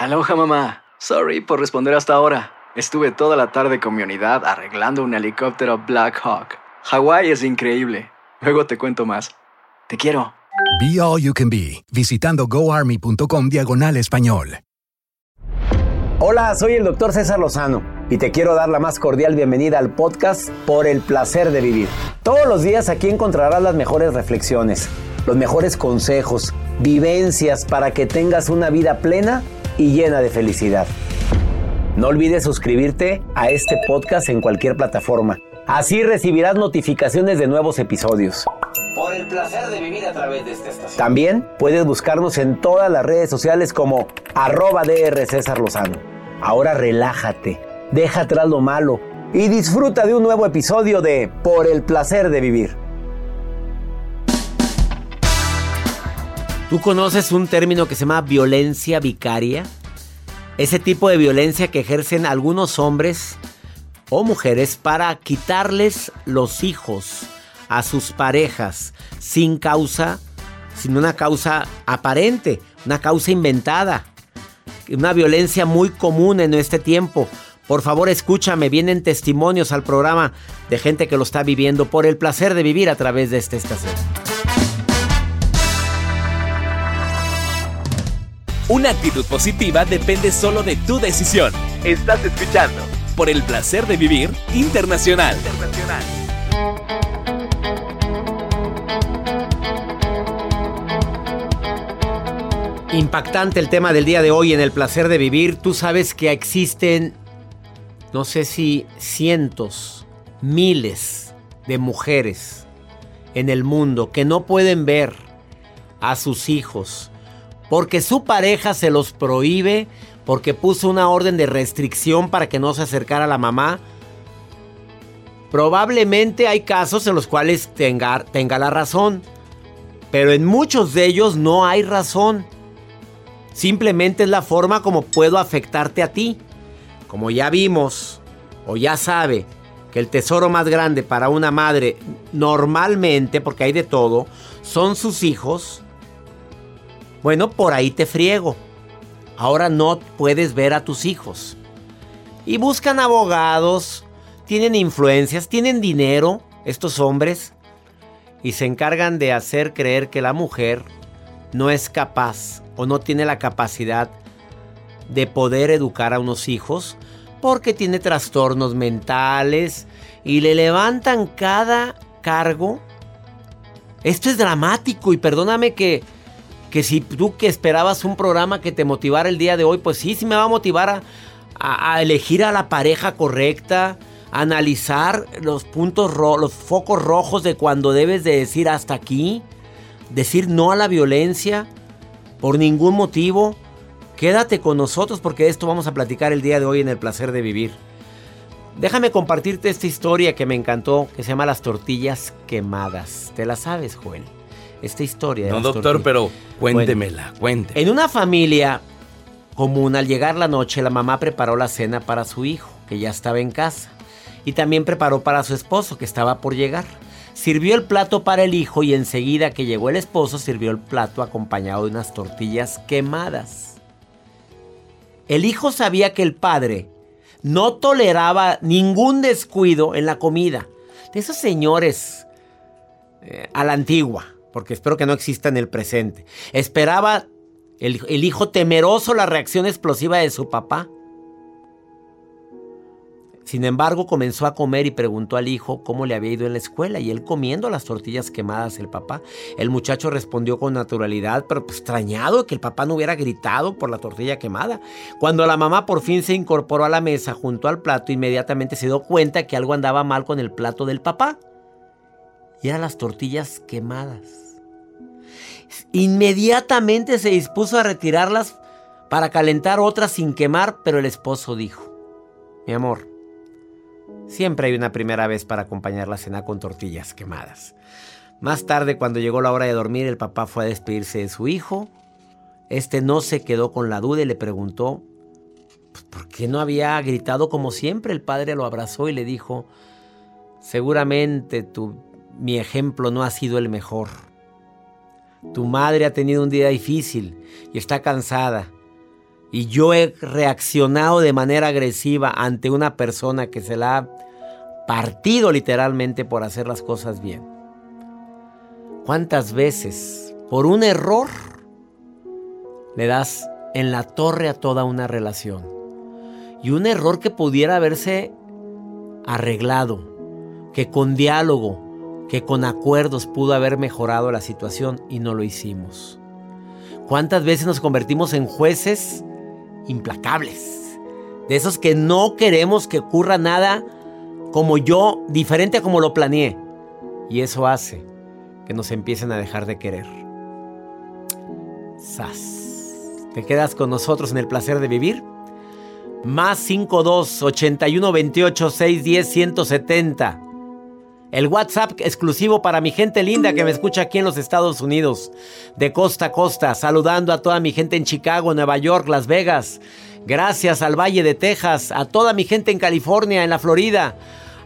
Aloha mamá. Sorry por responder hasta ahora. Estuve toda la tarde con mi unidad arreglando un helicóptero Black Hawk. Hawái es increíble. Luego te cuento más. Te quiero. Be All You Can Be, visitando goarmy.com diagonal español. Hola, soy el doctor César Lozano y te quiero dar la más cordial bienvenida al podcast Por el Placer de Vivir. Todos los días aquí encontrarás las mejores reflexiones, los mejores consejos, vivencias para que tengas una vida plena y llena de felicidad. No olvides suscribirte a este podcast en cualquier plataforma. Así recibirás notificaciones de nuevos episodios. Por el placer de vivir a través de esta estación. También puedes buscarnos en todas las redes sociales como arroba DR César Lozano. Ahora relájate, deja atrás lo malo y disfruta de un nuevo episodio de Por el placer de vivir. ¿Tú conoces un término que se llama violencia vicaria? Ese tipo de violencia que ejercen algunos hombres o mujeres para quitarles los hijos a sus parejas sin causa, sin una causa aparente, una causa inventada. Una violencia muy común en este tiempo. Por favor, escúchame, vienen testimonios al programa de gente que lo está viviendo por el placer de vivir a través de esta estación. Una actitud positiva depende solo de tu decisión. Estás escuchando por el placer de vivir internacional. Impactante el tema del día de hoy en el placer de vivir. Tú sabes que existen, no sé si cientos, miles de mujeres en el mundo que no pueden ver a sus hijos porque su pareja se los prohíbe, porque puso una orden de restricción para que no se acercara a la mamá. Probablemente hay casos en los cuales tenga, tenga la razón, pero en muchos de ellos no hay razón. Simplemente es la forma como puedo afectarte a ti. Como ya vimos, o ya sabe, que el tesoro más grande para una madre, normalmente, porque hay de todo, son sus hijos. Bueno, por ahí te friego. Ahora no puedes ver a tus hijos. Y buscan abogados, tienen influencias, tienen dinero, estos hombres, y se encargan de hacer creer que la mujer no es capaz o no tiene la capacidad de poder educar a unos hijos porque tiene trastornos mentales y le levantan cada cargo. Esto es dramático y perdóname que que si tú que esperabas un programa que te motivara el día de hoy, pues sí, sí me va a motivar a, elegir a la pareja correcta, analizar los puntos, los focos rojos de cuando debes de decir hasta aquí, decir no a la violencia por ningún motivo. Quédate con nosotros porque de esto vamos a platicar el día de hoy en el placer de vivir. Déjame compartirte esta historia que me encantó, que se llama Las tortillas quemadas. ¿Te la sabes, Joel? Esta historia. no, doctor, pero cuéntemela, cuénteme. En una familia común, al llegar la noche, la mamá preparó la cena para su hijo, que ya estaba en casa, y también preparó para su esposo, que estaba por llegar. Sirvió el plato para el hijo y enseguida que llegó el esposo, sirvió el plato acompañado de unas tortillas quemadas. El hijo sabía que el padre no toleraba ningún descuido en la comida. De esos señores eh, a la antigua porque espero que no exista en el presente. Esperaba el, hijo temeroso la reacción explosiva de su papá. Sin embargo, comenzó a comer y preguntó al hijo cómo le había ido en la escuela y él comiendo las tortillas quemadas el papá. El muchacho respondió con naturalidad, pero pues, extrañado que el papá no hubiera gritado por la tortilla quemada. Cuando la mamá por fin se incorporó a la mesa junto al plato, inmediatamente se dio cuenta que algo andaba mal con el plato del papá y eran las tortillas quemadas. Inmediatamente se dispuso a retirarlas para calentar otra sin quemar, pero el esposo dijo, mi amor, siempre hay una primera vez para acompañar la cena con tortillas quemadas. Más tarde, cuando llegó la hora de dormir, el papá fue a despedirse de su hijo. Este no se quedó con la duda y le preguntó, pues, ¿por qué no había gritado como siempre? El padre lo abrazó y le dijo, seguramente tu, mi ejemplo no ha sido el mejor. Tu madre ha tenido un día difícil y está cansada. Y yo he reaccionado de manera agresiva ante una persona que se la ha partido literalmente por hacer las cosas bien. ¿Cuántas veces por un error le das en la torre a toda una relación? Y un error que pudiera haberse arreglado, que con diálogo, que con acuerdos pudo haber mejorado la situación y no lo hicimos. ¿Cuántas veces nos convertimos en jueces implacables? De esos que no queremos que ocurra nada como yo, diferente a como lo planeé. Y eso hace que nos empiecen a dejar de querer. Sas. ¿Te quedas con nosotros en el placer de vivir? Más 52 81 28 610 170. El WhatsApp exclusivo para mi gente linda que me escucha aquí en los Estados Unidos, de costa a costa, saludando a toda mi gente en Chicago, Nueva York, Las Vegas. Gracias al Valle de Texas, a toda mi gente en California, en la Florida,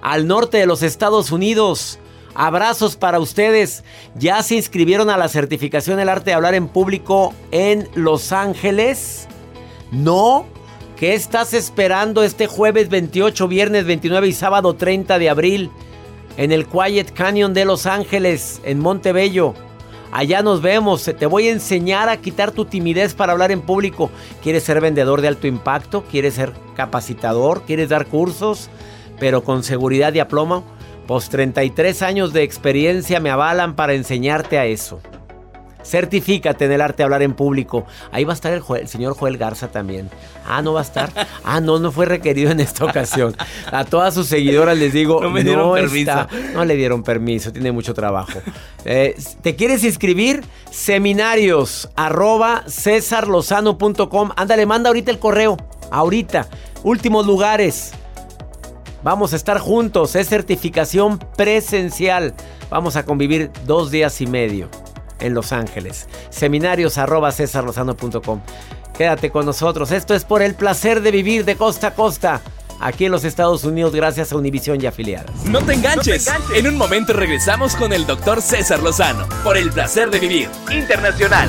al norte de los Estados Unidos. Abrazos para ustedes. Ya se inscribieron a la certificación del arte de hablar en público en Los Ángeles. No. ¿Qué estás esperando este jueves 28, viernes 29 y sábado 30 de abril? En el Quiet Canyon de Los Ángeles, en Montebello. Allá nos vemos. Te voy a enseñar a quitar tu timidez para hablar en público. ¿Quieres ser vendedor de alto impacto? ¿Quieres ser capacitador? ¿Quieres dar cursos? Pero con seguridad y aplomo. Pues 33 años de experiencia me avalan para enseñarte a eso. Certifícate en el arte de hablar en público. Ahí va a estar el, señor Joel Garza también. Ah, no va a estar. Ah, no, no fue requerido en esta ocasión. A todas sus seguidoras les digo, no, me dieron permiso. no le dieron permiso, tiene mucho trabajo. Eh, ¿Te quieres inscribir? Seminarios arroba cesarlozano.com. Ándale, manda ahorita el correo. Ahorita. Últimos lugares. Vamos a estar juntos. Es certificación presencial. Vamos a convivir dos días y medio en Los Ángeles. Seminarios arroba Quédate con nosotros. Esto es por el placer de vivir de costa a costa. Aquí en los Estados Unidos gracias a Univisión y afiliadas. No te enganches. En un momento regresamos con el doctor César Lozano. Por el placer de vivir. Internacional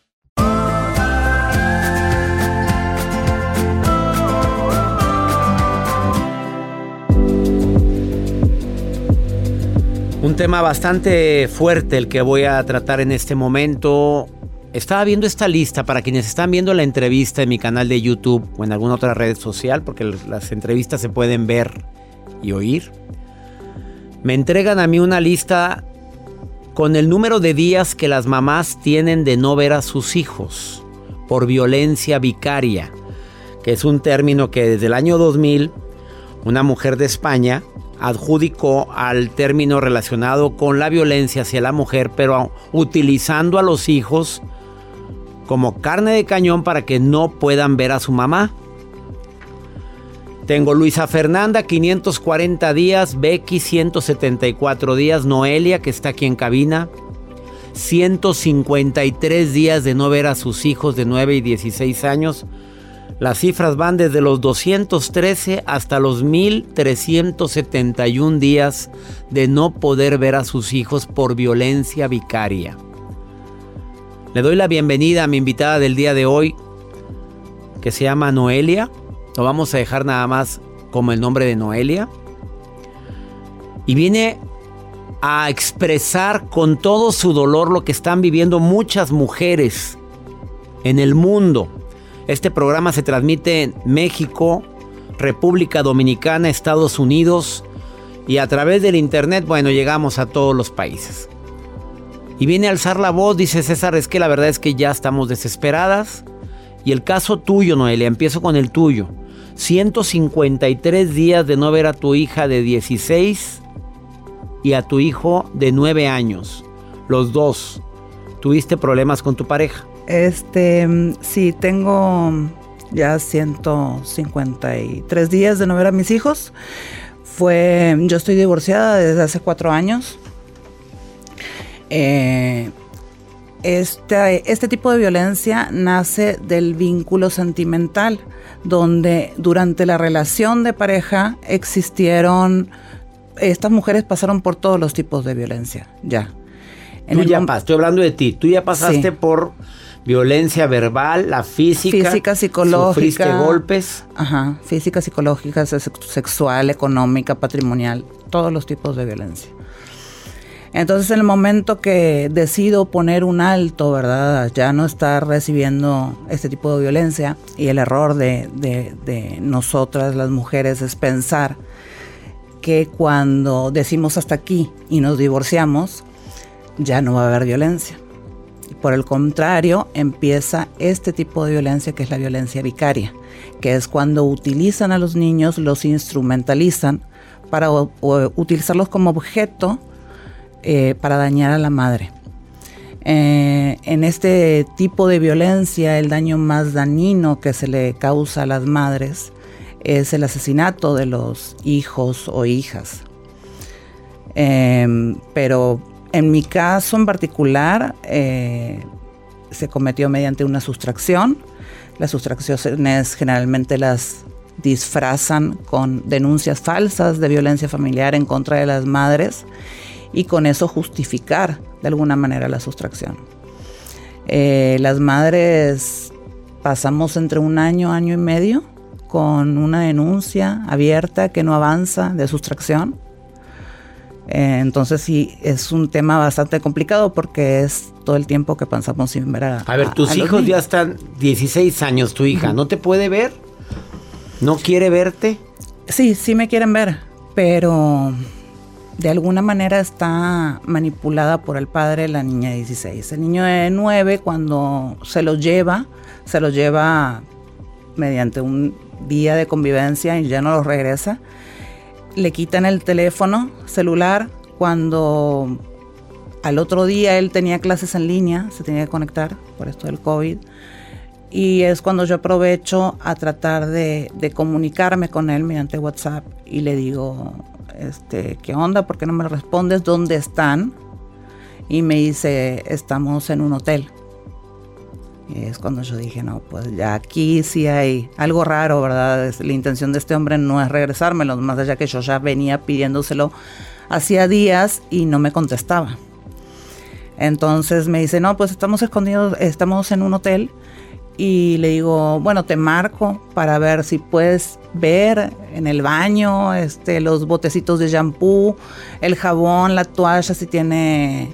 Un tema bastante fuerte el que voy a tratar en este momento. Estaba viendo esta lista para quienes están viendo la entrevista en mi canal de YouTube o en alguna otra red social, porque las entrevistas se pueden ver y oír. Me entregan a mí una lista con el número de días que las mamás tienen de no ver a sus hijos por violencia vicaria, que es un término que desde el año 2000 una mujer de España adjudicó al término relacionado con la violencia hacia la mujer, pero utilizando a los hijos como carne de cañón para que no puedan ver a su mamá. Tengo Luisa Fernanda, 540 días, Becky, 174 días, Noelia, que está aquí en cabina, 153 días de no ver a sus hijos de 9 y 16 años. Las cifras van desde los 213 hasta los 1371 días de no poder ver a sus hijos por violencia vicaria. Le doy la bienvenida a mi invitada del día de hoy, que se llama Noelia. Lo vamos a dejar nada más como el nombre de Noelia. Y viene a expresar con todo su dolor lo que están viviendo muchas mujeres en el mundo este programa se transmite en México, República Dominicana, Estados Unidos y a través del internet, bueno, llegamos a todos los países. Y viene a alzar la voz, dice César, es que la verdad es que ya estamos desesperadas. Y el caso tuyo, Noelia, empiezo con el tuyo. 153 días de no ver a tu hija de 16 y a tu hijo de 9 años. Los dos. ¿Tuviste problemas con tu pareja? Este, sí, tengo ya 153 días de no ver a mis hijos. Fue, yo estoy divorciada desde hace cuatro años. Eh, este, este tipo de violencia nace del vínculo sentimental, donde durante la relación de pareja existieron, estas mujeres pasaron por todos los tipos de violencia, ya. Tú ya estoy hablando de ti, tú ya pasaste por violencia verbal, la física. Física, psicológica. Sufriste golpes. Ajá, física, psicológica, sexual, económica, patrimonial, todos los tipos de violencia. Entonces en el momento que decido poner un alto, ¿verdad? Ya no estar recibiendo este tipo de violencia y el error de, de nosotras las mujeres es pensar que cuando decimos hasta aquí y nos divorciamos, ya no va a haber violencia. Por el contrario, empieza este tipo de violencia que es la violencia vicaria, que es cuando utilizan a los niños, los instrumentalizan para utilizarlos como objeto eh, para dañar a la madre. Eh, en este tipo de violencia, el daño más dañino que se le causa a las madres es el asesinato de los hijos o hijas. Eh, pero en mi caso en particular, eh, se cometió mediante una sustracción. Las sustracciones generalmente las disfrazan con denuncias falsas de violencia familiar en contra de las madres y con eso justificar de alguna manera la sustracción. Eh, las madres pasamos entre un año, año y medio con una denuncia abierta que no avanza de sustracción eh, entonces sí, es un tema bastante complicado porque es todo el tiempo que pasamos sin ver a... A ver, tus hijos ya están 16 años, tu hija, ¿no te puede ver? ¿No quiere verte? Sí, sí me quieren ver, pero de alguna manera está manipulada por el padre la niña de 16. El niño de 9 cuando se lo lleva, se lo lleva mediante un día de convivencia y ya no lo regresa le quitan el teléfono celular cuando al otro día él tenía clases en línea, se tenía que conectar por esto del COVID. Y es cuando yo aprovecho a tratar de, comunicarme con él mediante WhatsApp y le digo, este, ¿qué onda? ¿Por qué no me respondes? ¿Dónde están? Y me dice, estamos en un hotel. Es cuando yo dije, no, pues ya aquí sí hay algo raro, ¿verdad? La intención de este hombre no es regresármelo, más allá que yo ya venía pidiéndoselo hacía días y no me contestaba. Entonces me dice, no, pues estamos escondidos, estamos en un hotel. Y le digo, bueno, te marco para ver si puedes ver en el baño este, los botecitos de shampoo, el jabón, la toalla, si tiene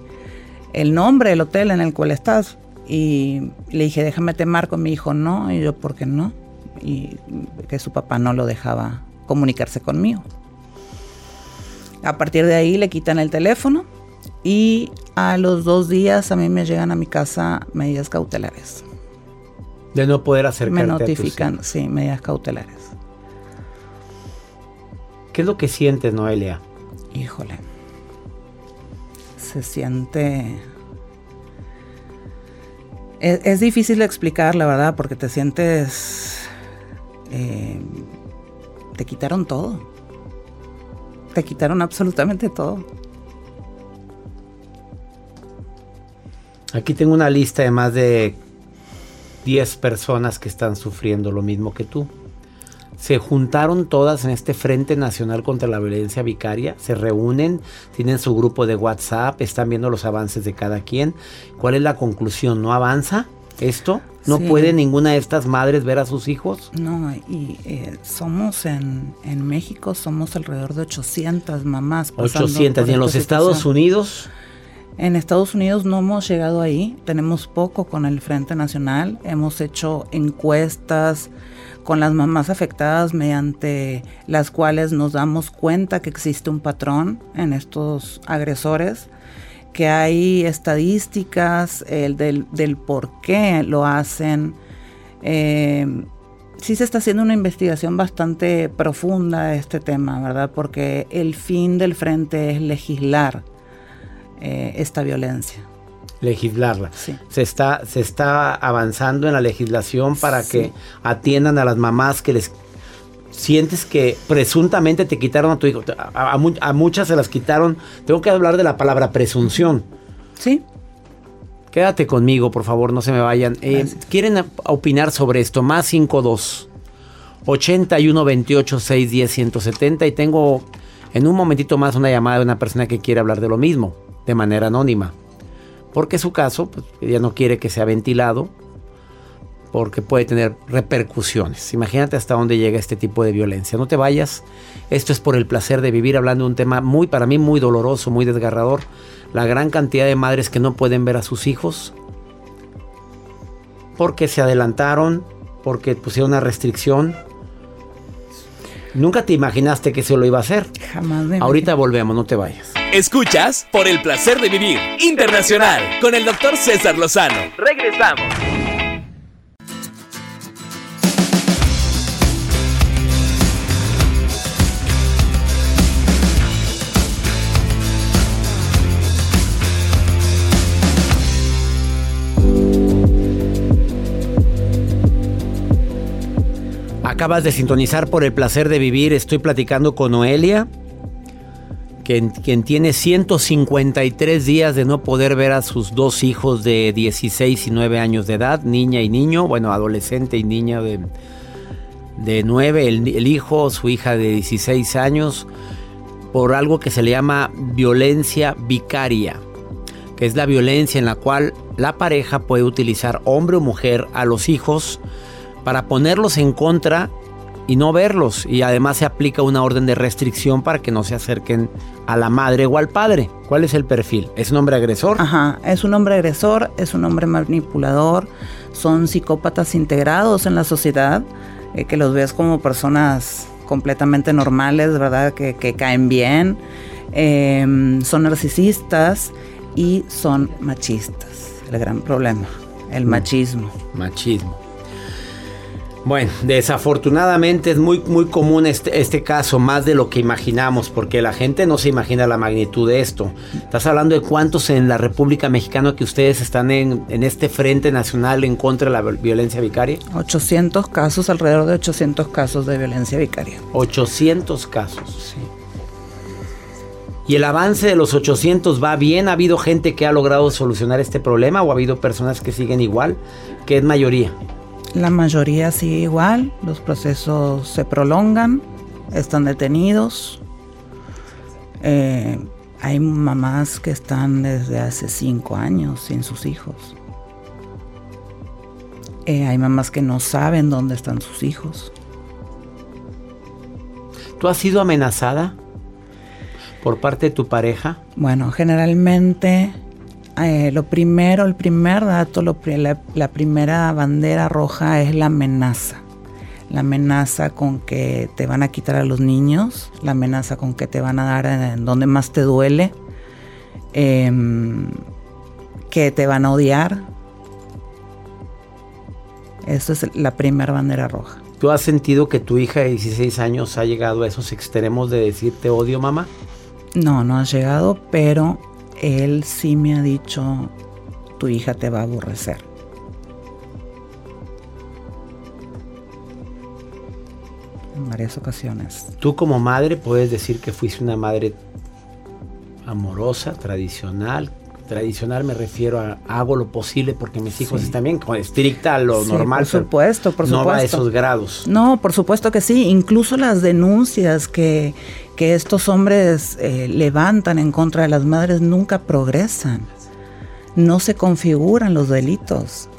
el nombre del hotel en el cual estás. Y le dije, déjame te marco. Mi hijo, no. Y yo, ¿por qué no? Y que su papá no lo dejaba comunicarse conmigo. A partir de ahí le quitan el teléfono Y a los dos días a mí me llegan a mi casa medidas cautelares. De no poder acercarte Me notifican, sí, medidas cautelares. ¿Qué es lo que sientes, Noelia? Híjole. Se siente... Es, difícil de explicar, la verdad, porque te sientes... Eh, te quitaron todo. Te quitaron absolutamente todo. Aquí tengo una lista de más de 10 personas que están sufriendo lo mismo que tú. Se juntaron todas en este Frente Nacional contra la Violencia Vicaria, se reúnen, tienen su grupo de WhatsApp, están viendo los avances de cada quien. ¿Cuál es la conclusión? ¿No avanza esto? ¿No puede ninguna de estas madres ver a sus hijos? No, y eh, somos en, en, México, somos alrededor de 800 mamás. 800, ¿y en los Estados Unidos? En Estados Unidos no hemos llegado ahí, tenemos poco con el Frente Nacional, hemos hecho encuestas con las mamás afectadas mediante las cuales nos damos cuenta que existe un patrón en estos agresores, que hay estadísticas del, por qué lo hacen. Eh, sí se está haciendo una investigación bastante profunda de este tema, ¿verdad? Porque el fin del frente es legislar eh, esta violencia. Legislarla. Se, está, se está avanzando en la legislación para que atiendan a las mamás que les sientes que presuntamente te quitaron a tu hijo. A, muchas se las quitaron. Tengo que hablar de la palabra presunción. Sí. Quédate conmigo, por favor, no se me vayan. Eh, ¿Quieren opinar sobre esto? Más 52 81 28 6 10 170 y tengo en un momentito más una llamada de una persona que quiere hablar de lo mismo de manera anónima. Porque su caso, pues, ella no quiere que sea ventilado, porque puede tener repercusiones. Imagínate hasta dónde llega este tipo de violencia. No te vayas. Esto es por el placer de vivir hablando de un tema muy, para mí, muy doloroso, muy desgarrador. La gran cantidad de madres que no pueden ver a sus hijos porque se adelantaron, porque pusieron una restricción. Nunca te imaginaste que eso lo iba a hacer. Jamás. Ahorita volvemos, no te vayas. Escuchas por el placer de vivir internacional con el doctor César Lozano. Regresamos. Acabas de sintonizar por el placer de vivir. Estoy platicando con Noelia quien, tiene 153 días de no poder ver a sus dos hijos de 16 y 9 años de edad, niña y niño, bueno, adolescente y niña de, de 9, el, el hijo, su hija de 16 años, por algo que se le llama violencia vicaria, que es la violencia en la cual la pareja puede utilizar hombre o mujer a los hijos para ponerlos en contra y no verlos. Y además se aplica una orden de restricción para que no se acerquen a la madre o al padre. ¿Cuál es el perfil? ¿Es un hombre agresor? Ajá, es un hombre agresor, es un hombre manipulador, son psicópatas integrados en la sociedad, eh, que los ves como personas completamente normales, ¿verdad? Que, caen bien, em, son narcisistas y son machistas. El gran problema, el mm. machismo. Machismo. Bueno, desafortunadamente es muy, muy común este, este, caso, más de lo que imaginamos, porque la gente no se imagina la magnitud de esto. Estás hablando de cuántos en la República Mexicana que ustedes están en, en este Frente Nacional en contra de la violencia vicaria. 800 casos, alrededor de 800 casos de violencia vicaria. 800 casos. Sí. ¿Y el avance de los 800 va bien? ¿Ha habido gente que ha logrado solucionar este problema o ha habido personas que siguen igual? ¿Qué es mayoría? La mayoría sigue igual, los procesos se prolongan, están detenidos. Eh, hay mamás que están desde hace cinco años sin sus hijos. Eh, hay mamás que no saben dónde están sus hijos. ¿Tú has sido amenazada por parte de tu pareja? Bueno, generalmente eh, lo primero, el primer dato, la, primera bandera roja es la amenaza. La amenaza con que te van a quitar a los niños, la amenaza con que te van a dar en, donde más te duele. em, que te van a odiar. Esa es la primera bandera roja. ¿Tú has sentido que tu hija de 16 años ha llegado a esos extremos de decirte odio, mamá? No, no ha llegado, pero él sí me ha dicho, tu hija te va a aborrecer. En varias ocasiones. Tú como madre puedes decir que fuiste una madre amorosa, tradicional. Tradicional me refiero a hago lo posible porque mis hijos están bien, estricta a lo normal. Por supuesto, por supuesto. No a esos grados. No, por supuesto que sí. Incluso las denuncias que, que estos hombres eh, levantan en contra de las madres nunca progresan. No se configuran los delitos.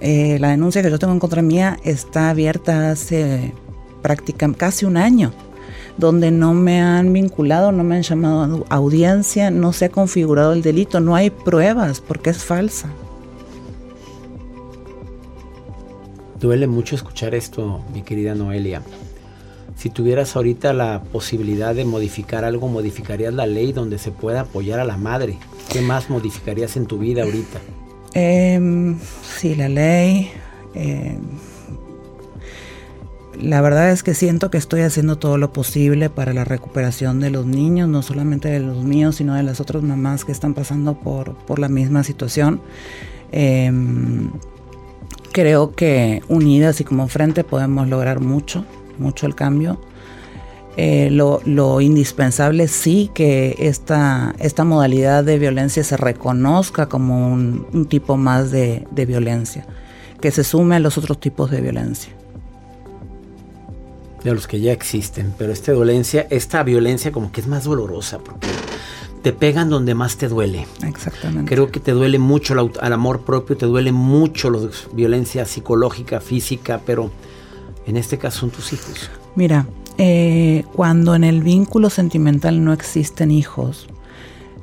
Eh, la denuncia que yo tengo en contra mía está abierta hace prácticamente casi un año donde no me han vinculado, no me han llamado a audiencia, no se ha configurado el delito, no hay pruebas porque es falsa. Duele mucho escuchar esto, mi querida Noelia. Si tuvieras ahorita la posibilidad de modificar algo, modificarías la ley donde se pueda apoyar a la madre. ¿Qué más modificarías en tu vida ahorita? Eh, sí, la ley. Eh, la verdad es que siento que estoy haciendo todo lo posible para la recuperación de los niños, no solamente de los míos, sino de las otras mamás que están pasando por, por la misma situación. Em, creo que unidas y como frente podemos lograr mucho, mucho el cambio. Eh, lo, indispensable sí que esta, esta modalidad de violencia se reconozca como un, tipo más de violencia, que se sume a los otros tipos de violencia de los que ya existen, pero esta violencia, esta violencia como que es más dolorosa porque te pegan donde más te duele. Exactamente. Creo que te duele mucho el, amor propio, te duele mucho la violencia psicológica, física, pero en este caso son tus hijos. Mira, eh, cuando en el vínculo sentimental no existen hijos,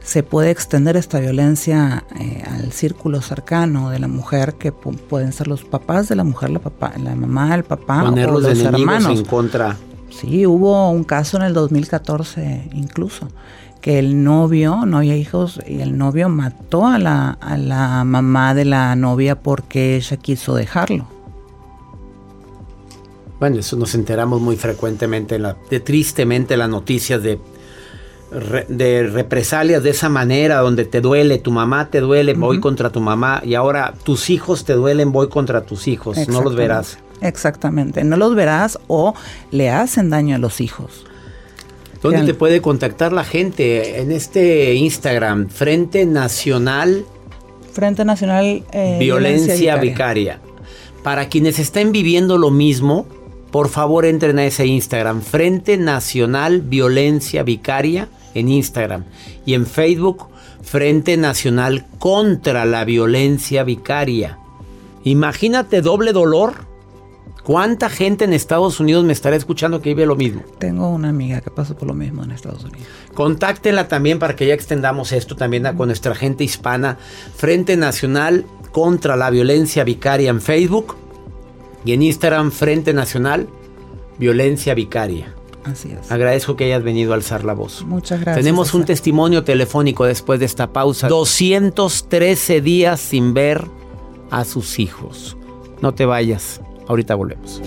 se puede extender esta violencia eh, al círculo cercano de la mujer, que pueden ser los papás de la mujer, la, papá, la mamá, el papá o los hermanos. en contra. Sí, hubo un caso en el 2014 incluso, que el novio, no había hijos, y el novio mató a la, a la mamá de la novia porque ella quiso dejarlo. Bueno, eso nos enteramos muy frecuentemente, la, de, tristemente, las noticias de de represalias de esa manera, donde te duele, tu mamá te duele, voy contra tu mamá, y ahora tus hijos te duelen, voy contra tus hijos, no los verás. Exactamente, no los verás o le hacen daño a los hijos. ¿Dónde te puede contactar la gente? En este Instagram, Frente Nacional. Frente Nacional eh, Violencia, Vicaria. Para quienes estén viviendo lo mismo, por favor entren a ese Instagram, Frente Nacional Violencia Vicaria en Instagram y en Facebook Frente Nacional contra la Violencia Vicaria. Imagínate doble dolor. ¿Cuánta gente en Estados Unidos me estará escuchando que vive lo mismo? Tengo una amiga que pasó por lo mismo en Estados Unidos. Contáctenla también para que ya extendamos esto también con nuestra gente hispana. Frente Nacional contra la Violencia Vicaria en Facebook y en Instagram Frente Nacional Violencia Vicaria. Así es. Agradezco que hayas venido a alzar la voz. Muchas gracias. Tenemos un testimonio telefónico después de esta pausa. 213 días sin ver a sus hijos. No te vayas. Ahorita volvemos.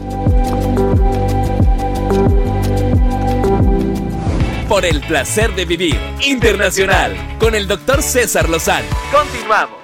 Por el placer de vivir internacional con el doctor César Lozano. Continuamos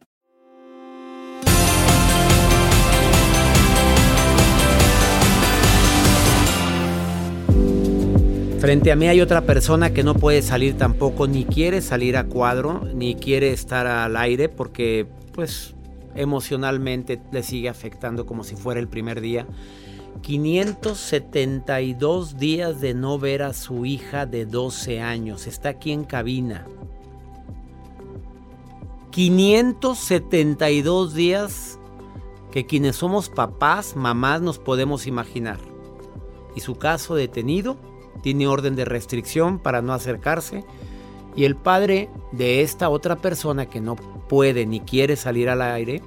Frente a mí hay otra persona que no puede salir tampoco, ni quiere salir a cuadro, ni quiere estar al aire porque pues emocionalmente le sigue afectando como si fuera el primer día. 572 días de no ver a su hija de 12 años. Está aquí en cabina. 572 días que quienes somos papás, mamás nos podemos imaginar. Y su caso detenido tiene orden de restricción para no acercarse. Y el padre de esta otra persona que no puede ni quiere salir al aire,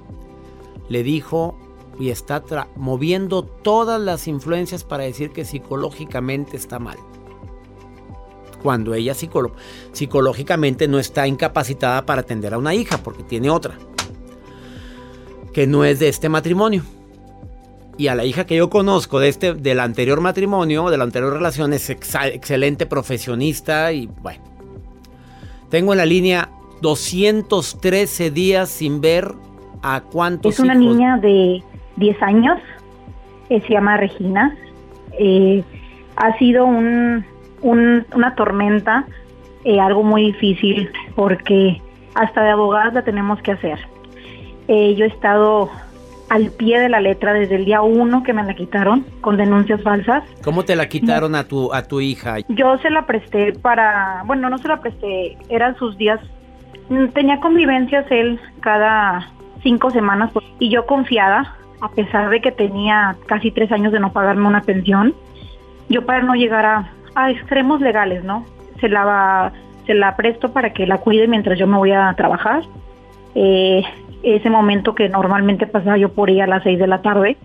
le dijo y está moviendo todas las influencias para decir que psicológicamente está mal. Cuando ella psicológicamente no está incapacitada para atender a una hija porque tiene otra, que no es de este matrimonio. Y a la hija que yo conozco de este, del anterior matrimonio, de la anterior relación, es excelente profesionista y bueno. Tengo en la línea 213 días sin ver a cuántos. Es una niña de 10 años, eh, se llama Regina. Eh, ha sido un, una tormenta, eh, algo muy difícil porque hasta de abogadas la tenemos que hacer. yo he estado al pie de la letra desde el día uno que me la quitaron con denuncias falsas. ¿Cómo te la quitaron a tu a tu hija? Yo se la presté para, bueno, no se la presté, eran sus días. Mm, tenía convivencias él cada cinco semanas y yo confiada, a pesar de que tenía casi tres años de no pagarme una pensión, yo para no llegar a, a extremos legales, ¿no? Se la se la presto para que la cuide mientras yo me voy a trabajar. Eh, ese momento que normalmente pasaba yo por ella a las 6 de la tarde,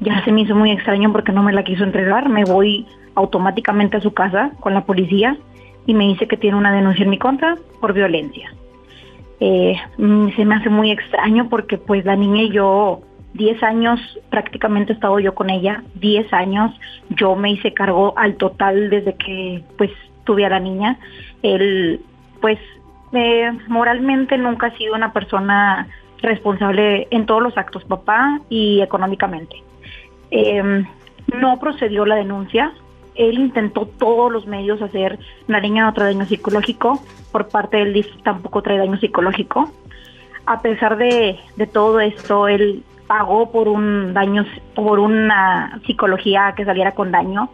ya se me hizo muy extraño porque no me la quiso entregar. Me voy automáticamente a su casa con la policía y me dice que tiene una denuncia en mi contra por violencia. Eh, mm, se me hace muy extraño porque pues la niña y yo, 10 años prácticamente he estado yo con ella, 10 años, yo me hice cargo al total desde que pues tuve a la niña. Él pues eh, moralmente nunca ha sido una persona responsable en todos los actos, papá, y económicamente. Em, no procedió la denuncia. Él intentó todos los medios hacer, la niña no trae daño psicológico, por parte del DIF tampoco trae daño psicológico. A pesar de, de todo esto, él pagó por un daño, por una psicología que saliera con daño,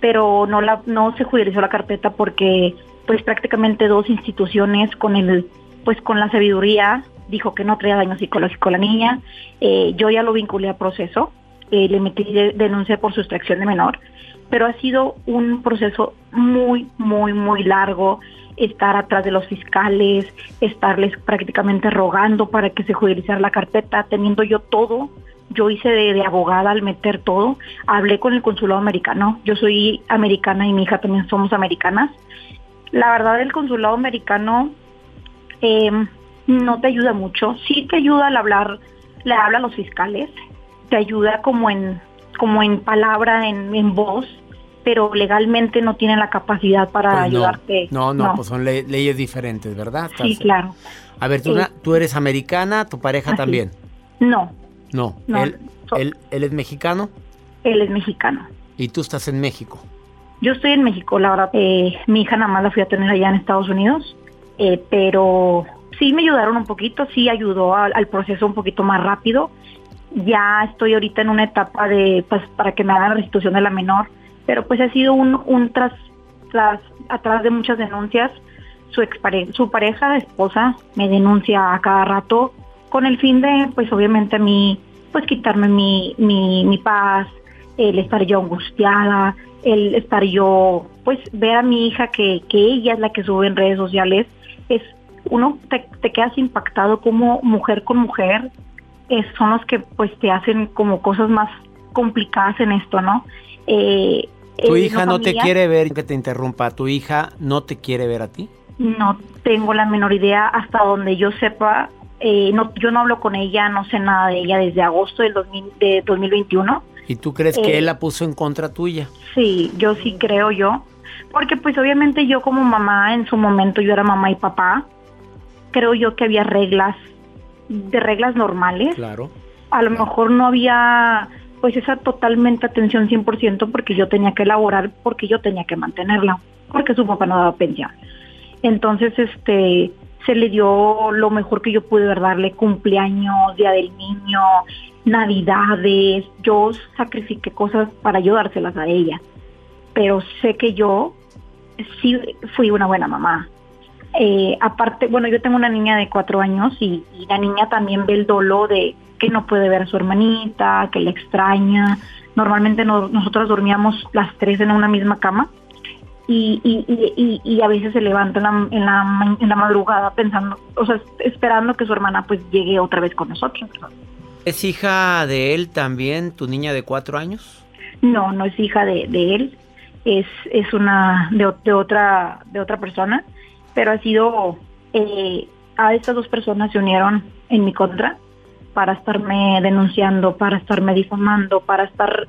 pero no la, no se judicializó la carpeta porque pues prácticamente dos instituciones con el pues con la sabiduría dijo que no traía daño psicológico la niña. Eh, yo ya lo vinculé a proceso, eh, le metí denuncia por sustracción de menor, pero ha sido un proceso muy, muy, muy largo estar atrás de los fiscales, estarles prácticamente rogando para que se judicializara la carpeta, teniendo yo todo. Yo hice de, de, abogada al meter todo, hablé con el consulado americano, yo soy americana y mi hija también somos americanas, la verdad el consulado americano em, no te ayuda mucho. Sí te ayuda al hablar, le habla a los fiscales, te ayuda como en, como en palabra, en, voz, pero legalmente no tiene la capacidad para pues ayudarte. No, no, pues son leyes diferentes, ¿verdad? Sí, claro. A ver, ¿tú, ¿tú eres americana? ¿Tu pareja también? No. No. ¿Él, él, ¿Él es mexicano? Él es mexicano. ¿Y tú estás en México? Yo estoy en México, la verdad. Eh, mi hija nada más la fui a tener allá en Estados Unidos, eh, pero sí me ayudaron un poquito, sí ayudó al, proceso un poquito más rápido. Ya estoy ahorita en una etapa de, pues, para que me hagan la restitución de la menor, pero pues ha sido un, un tras, tras, atrás de muchas denuncias. Su, expare su pareja, esposa, me denuncia a cada rato con el fin de, pues obviamente a mí, pues quitarme mi, mi, mi paz, el estar yo angustiada, el estar yo, pues ver a mi hija que, que ella es la que sube en redes sociales, es uno te, te quedas impactado como mujer con mujer, es, son los que pues te hacen como cosas más complicadas en esto, ¿no? Eh, ¿Tu hija no te quiere ver, que te interrumpa, tu hija no te quiere ver a ti? No tengo la menor idea hasta donde yo sepa, eh, no, yo no hablo con ella, no sé nada de ella desde agosto del de 2021. ¿Y tú crees que Eh, él la puso en contra tuya? Sí, yo sí creo yo, porque pues obviamente yo como mamá en su momento yo era mamá y papá, creo yo que había reglas, de reglas normales, Claro. a lo mejor no había pues esa totalmente atención 100% porque yo tenía que elaborar, porque yo tenía que mantenerla, porque su papá no daba pensión. Entonces, este, se le dio lo mejor que yo pude darle cumpleaños, Día del Niño, Navidades, yo sacrifiqué cosas para ayudárselas a ella, pero sé que yo sí fui una buena mamá. Eh, aparte, bueno, yo tengo una niña de cuatro años y, la niña también ve el dolor de que no puede ver a su hermanita, que le extraña. Normalmente no- nosotros dormíamos las tres en una misma cama y, a veces se levanta la, la, en la madrugada pensando, o sea, esperando que su hermana pues llegue otra vez con nosotros. ¿Es hija de él también, tu niña de cuatro años? No, no es hija de, de él, es, es una de, de otra de otra persona, pero ha sido eh, a estas dos personas se unieron en mi contra para estarme denunciando, para estarme difamando, para estar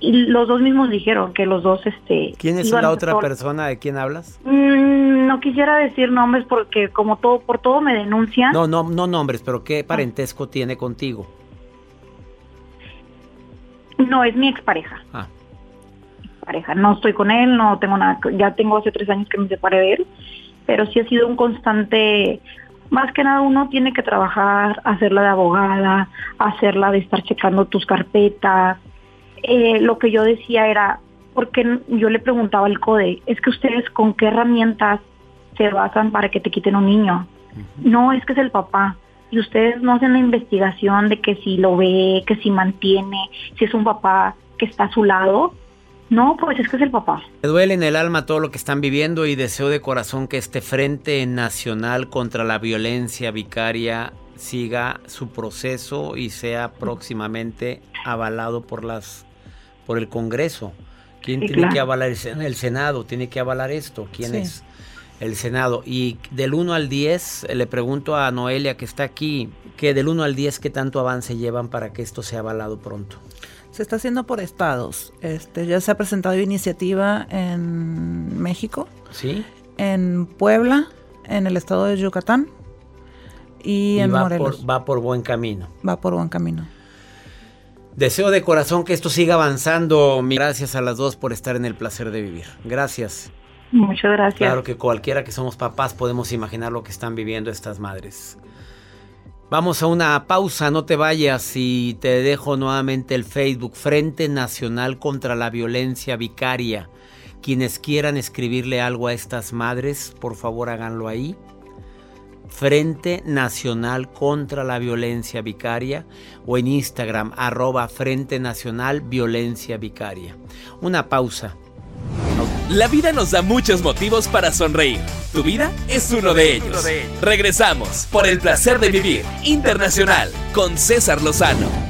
y los dos mismos dijeron que los dos este ¿Quién es la otra por- persona de quién hablas? Mm, no quisiera decir nombres porque como todo por todo me denuncian. No, no, no nombres, pero ¿qué parentesco tiene contigo? No, es mi expareja. Ah. pareja. No estoy con él, no tengo nada, ya tengo hace tres años que me separé de él, pero sí ha sido un constante, más que nada uno tiene que trabajar, hacerla de abogada, hacerla de estar checando tus carpetas. Eh, lo que yo decía era, porque yo le preguntaba al CODE, es que ustedes con qué herramientas se basan para que te quiten un niño. No, es que es el papá. Y ustedes no hacen la investigación de que si lo ve, que si mantiene, si es un papá que está a su lado. No, pues es que es el papá. Me duele en el alma todo lo que están viviendo y deseo de corazón que este Frente Nacional contra la Violencia Vicaria siga su proceso y sea próximamente avalado por las por el Congreso. ¿Quién Sí, tiene claro. que avalar el, Sen- el Senado? ¿Tiene que avalar esto? ¿Quién Sí. es el Senado? Y del 1 al 10, eh, le pregunto a Noelia que está aquí, que del 1 al 10, ¿qué tanto avance llevan para que esto sea avalado pronto? Se está haciendo por estados. Este, ya se ha presentado iniciativa en México, ¿Sí? en Puebla, en el estado de Yucatán y, en va, Morelos. por, va por buen camino. Va por buen camino. Deseo de corazón que esto siga avanzando. Gracias a las dos por estar en el placer de vivir. Gracias. Muchas gracias. Claro que cualquiera que somos papás podemos imaginar lo que están viviendo estas madres. Vamos a una pausa, no te vayas y te dejo nuevamente el Facebook Frente Nacional contra la Violencia Vicaria. Quienes quieran escribirle algo a estas madres, por favor háganlo ahí. Frente Nacional contra la Violencia Vicaria o en Instagram arroba Frente Nacional Violencia Vicaria. Una pausa. La vida nos da muchos motivos para sonreír. Tu vida es uno de ellos. Regresamos por el placer de vivir internacional con César Lozano.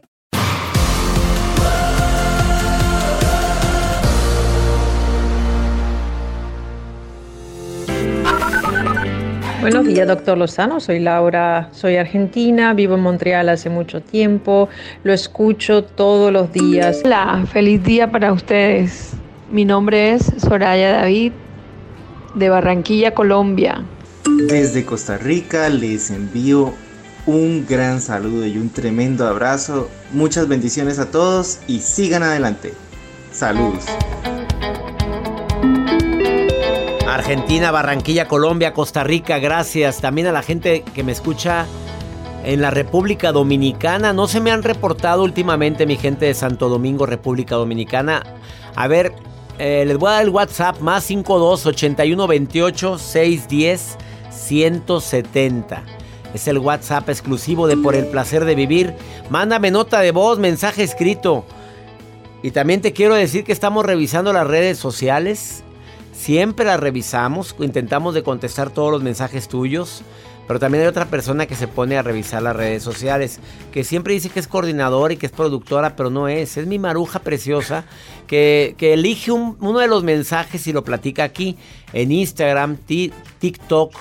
Buenos días, doctor Lozano. Soy Laura, soy argentina, vivo en Montreal hace mucho tiempo, lo escucho todos los días. Hola, feliz día para ustedes. Mi nombre es Soraya David, de Barranquilla, Colombia. Desde Costa Rica les envío un gran saludo y un tremendo abrazo. Muchas bendiciones a todos y sigan adelante. Saludos. Argentina, Barranquilla, Colombia, Costa Rica, gracias. También a la gente que me escucha en la República Dominicana. No se me han reportado últimamente mi gente de Santo Domingo, República Dominicana. A ver, eh, les voy a dar el WhatsApp más 52 81 28 610 170. Es el WhatsApp exclusivo de Por el placer de vivir. Mándame nota de voz, mensaje escrito. Y también te quiero decir que estamos revisando las redes sociales. Siempre las revisamos, intentamos de contestar todos los mensajes tuyos. Pero también hay otra persona que se pone a revisar las redes sociales, que siempre dice que es coordinadora y que es productora, pero no es. Es mi maruja preciosa que, que elige un- uno de los mensajes y lo platica aquí en Instagram, ti- TikTok,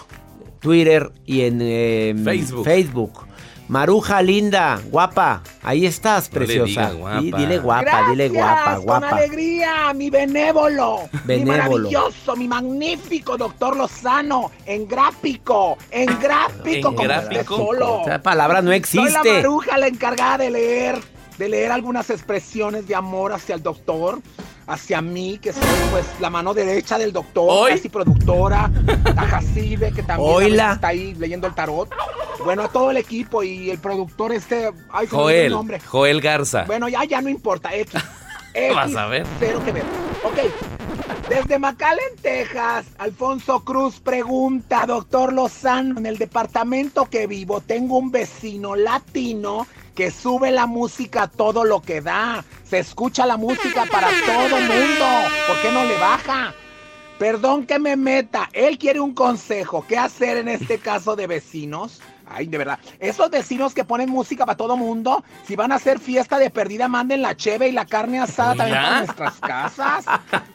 Twitter y en eh, Facebook. Facebook. Maruja linda, guapa, ahí estás, No le preciosa. diga guapa. Di- dile guapa, dile guapa, Con guapa. alegría, mi benévolo, mi Benévolo. maravilloso, mi magnífico doctor Lozano, en gráfico, en gráfico, En como gráfico. solo. Esa palabra no Soy existe. la maruja, la encargada de leer, de leer algunas expresiones de amor hacia el doctor, hacia mí, que soy pues la mano derecha del doctor, ¿Hoy? casi productora, a Jacibe, que también Hola. está ahí leyendo el tarot. Bueno, a todo el equipo y el productor este, ay, Joel, nombre. Joel Garza. Bueno, ya, ya no importa, X. X, Vas a ver. Cero que ver. Ok. Desde McAllen, Texas, Alfonso Cruz pregunta, doctor Lozano, en el departamento que vivo tengo un vecino latino que sube la música todo lo que da. Se escucha la música para todo mundo. ¿Por qué no le baja? Perdón que me meta. Él quiere un consejo. ¿Qué hacer en este caso de vecinos? Ay, de verdad. Esos vecinos que ponen música para todo mundo, si van a hacer fiesta de perdida, manden la cheve y la carne asada también para nuestras casas.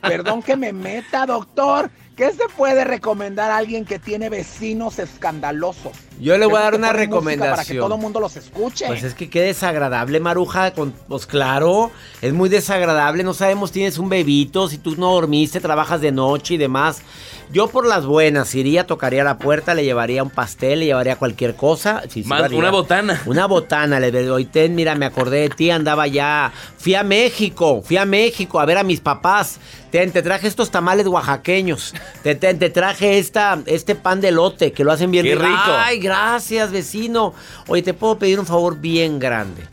Perdón que me meta, doctor. ¿Qué se puede recomendar a alguien que tiene vecinos escandalosos? Yo le voy a dar una música Para que recomendación. todo el mundo los escuche. Pues es que qué desagradable, Maruja. Con, pues claro, es muy desagradable. No sabemos, tienes un bebito, si tú no dormiste, trabajas de noche y demás. Yo por las buenas iría, tocaría la puerta, le llevaría un pastel, le llevaría cualquier cosa. Sí, sí Más, una botana. Una botana, le doy, ten, mira, me acordé de ti, andaba ya. Fui a México, fui a México a ver a mis papás. Ten, te traje estos tamales oaxaqueños. Te, ten, te traje esta, este pan de lote que lo hacen bien Qué rico. Ay, gracias, vecino. Oye, te puedo pedir un favor bien grande.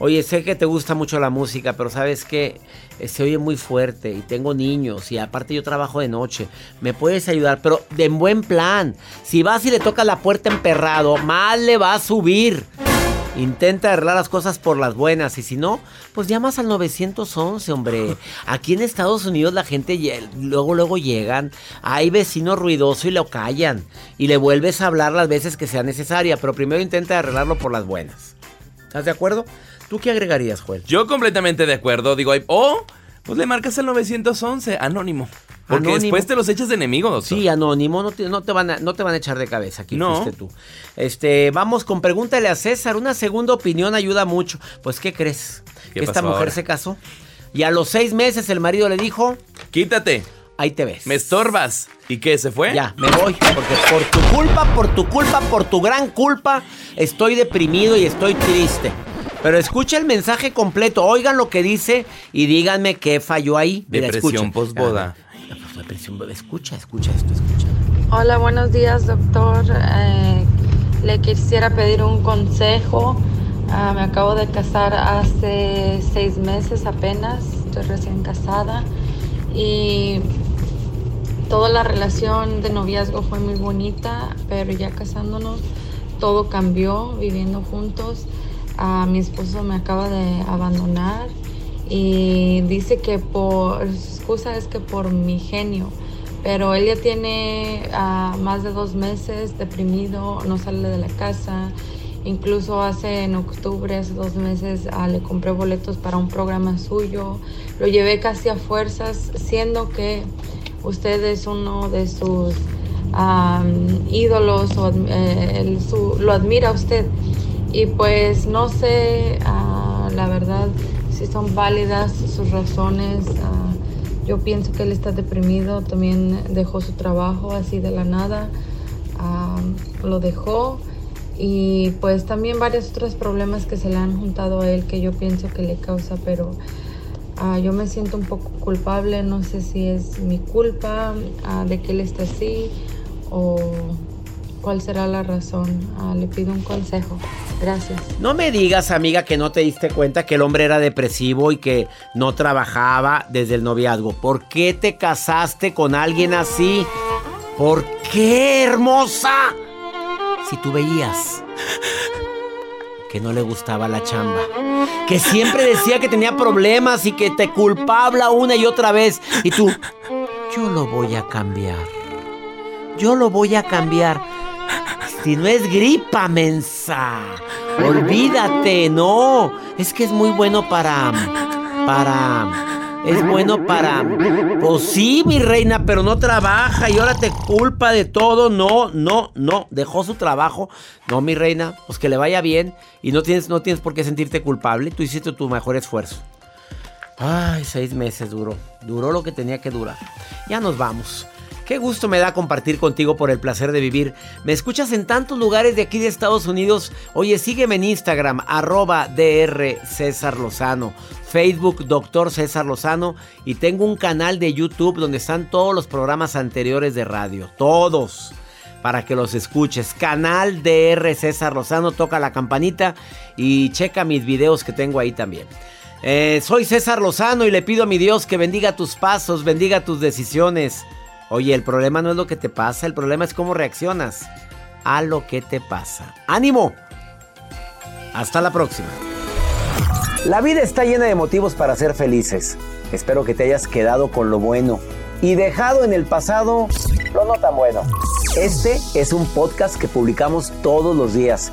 Oye, sé que te gusta mucho la música, pero sabes que se oye muy fuerte y tengo niños y aparte yo trabajo de noche. Me puedes ayudar, pero de en buen plan. Si vas y le tocas la puerta emperrado, mal le va a subir. Intenta arreglar las cosas por las buenas y si no, pues llamas al 911, hombre. Aquí en Estados Unidos la gente luego luego llegan, hay vecino ruidoso y lo callan y le vuelves a hablar las veces que sea necesaria, pero primero intenta arreglarlo por las buenas. ¿Estás de acuerdo? ¿Tú qué agregarías, Joel? Yo completamente de acuerdo. Digo, o pues le marcas el 911, anónimo. Porque Anónimo. después te los echas de enemigo, doctor. Sí, anónimo, no te, no te van a, no te van a echar de cabeza, aquí No. fuiste tú. Este, vamos con pregúntale a César, una segunda opinión ayuda mucho. Pues, ¿qué crees? ¿Qué que esta mujer ahora? se casó y a los seis meses el marido le dijo, Quítate. ahí te ves. Me estorbas. ¿Y qué? ¿Se fue? Ya, me voy, porque por tu culpa, por tu culpa, por tu gran culpa, estoy deprimido y estoy triste. Pero escucha el mensaje completo, oigan lo que dice y díganme qué falló ahí. Mira, Depresión escucha. posboda. Ah, escucha, escucha esto, escucha. Hola, buenos días, doctor. Eh, le quisiera pedir un consejo Ah, me acabo de casar hace seis meses apenas, estoy recién casada y toda la relación de noviazgo fue muy bonita, pero ya casándonos todo cambió viviendo juntos. Ah, mi esposo me acaba de abandonar y dice que por, su excusa es que por mi genio, pero él ya tiene ah, más de dos meses deprimido, no sale de la casa. Incluso hace en octubre, hace dos meses, ah, le compré boletos para un programa suyo. Lo llevé casi a fuerzas, siendo que usted es uno de sus ídolos o eh, lo admira usted. Y pues no sé, ah, la verdad, si son válidas sus razones. Ah, yo pienso que él está deprimido, también dejó su trabajo así de la nada, ah, lo dejó. Y pues también varios otros problemas que se le han juntado a él que yo pienso que le causa, pero yo me siento un poco culpable, no sé si es mi culpa de que él esté así o cuál será la razón. Ah, le pido un consejo. Gracias. No me digas, amiga, que no te diste cuenta que el hombre era depresivo y que no trabajaba desde el noviazgo. ¿Por qué te casaste con alguien así? ¿Por qué, hermosa? Si tú veías que no le gustaba la chamba, que siempre decía que tenía problemas y que te culpaba una y otra vez, y tú, yo lo voy a cambiar. Yo lo voy a cambiar. Si no es gripa, mensa. Olvídate, no. Es que es muy bueno para. Para. Es bueno para. Pues sí, mi reina, pero no trabaja y ahora te culpa de todo. No, no, no. Dejó su trabajo. No, mi reina, pues que le vaya bien. Y no tienes, no tienes por qué sentirte culpable. Tú hiciste tu mejor esfuerzo. Ay, seis meses duró. Duró lo que tenía que durar. Ya nos vamos. Qué gusto me da compartir contigo por el placer de vivir. Me escuchas en tantos lugares de aquí de Estados Unidos. Oye, sígueme en Instagram, arroba DR César Lozano, Facebook Doctor César Lozano y tengo un canal de YouTube donde están todos los programas anteriores de radio. Todos. Para que los escuches. Canal DR César Lozano, toca la campanita y checa mis videos que tengo ahí también. Eh, soy César Lozano y le pido a mi Dios que bendiga tus pasos, bendiga tus decisiones. Oye, el problema no es lo que te pasa, el problema es cómo reaccionas a lo que te pasa. ¡Ánimo! Hasta la próxima. La vida está llena de motivos para ser felices. Espero que te hayas quedado con lo bueno y dejado en el pasado lo no tan bueno. Este es un podcast que publicamos todos los días,